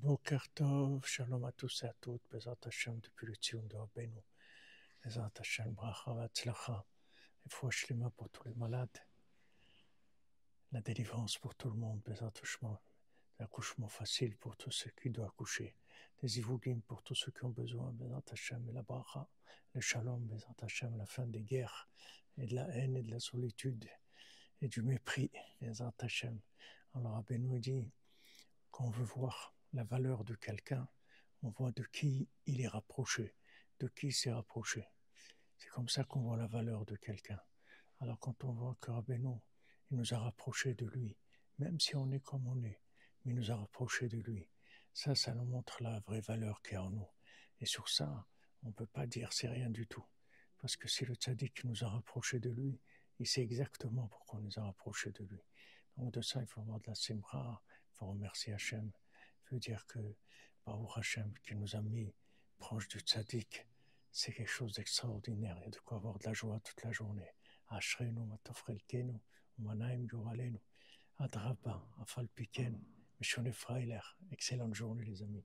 Boker Shalom à tous et à toutes, Bezat Hashem depuis le Tzion de Rabbeinu, Bezat Hashem, Bracha Vatzlacha, et Shlema pour tous les malades, la délivrance pour tout le monde, Bezat Hashem, l'accouchement facile pour tous ceux qui doivent accoucher, des ivugim pour tous ceux qui ont besoin, Bezat Hashem, et la Bracha, le Shalom, Bezat Hashem, la fin des guerres, et de la haine et de la solitude, et du mépris, Bezat Hashem. Alors Rabbeinu dit qu'on veut voir la valeur de quelqu'un, on voit de qui il est rapproché, de qui s'est rapproché. C'est comme ça qu'on voit la valeur de quelqu'un. Alors quand on voit que Rabbeinu, il nous a rapprochés de lui, même si on est comme on est, mais il nous a rapprochés de lui. Ça, ça nous montre la vraie valeur qu'il y a en nous. Et sur ça, on ne peut pas dire c'est rien du tout. Parce que si le tzaddik nous a rapprochés de lui, il sait exactement pourquoi on nous a rapprochés de lui. Donc de ça, il faut avoir de la simra, il faut remercier Hachem veut dire que Baruch Hashem qui nous a mis proche du tzaddik, c'est quelque chose d'extraordinaire. Il y a de quoi avoir de la joie toute la journée. Ashrenu, matofrelkenu, umanaim yoralenu, adraba, afalpiken, Mishone Freiler. Excellente journée les amis.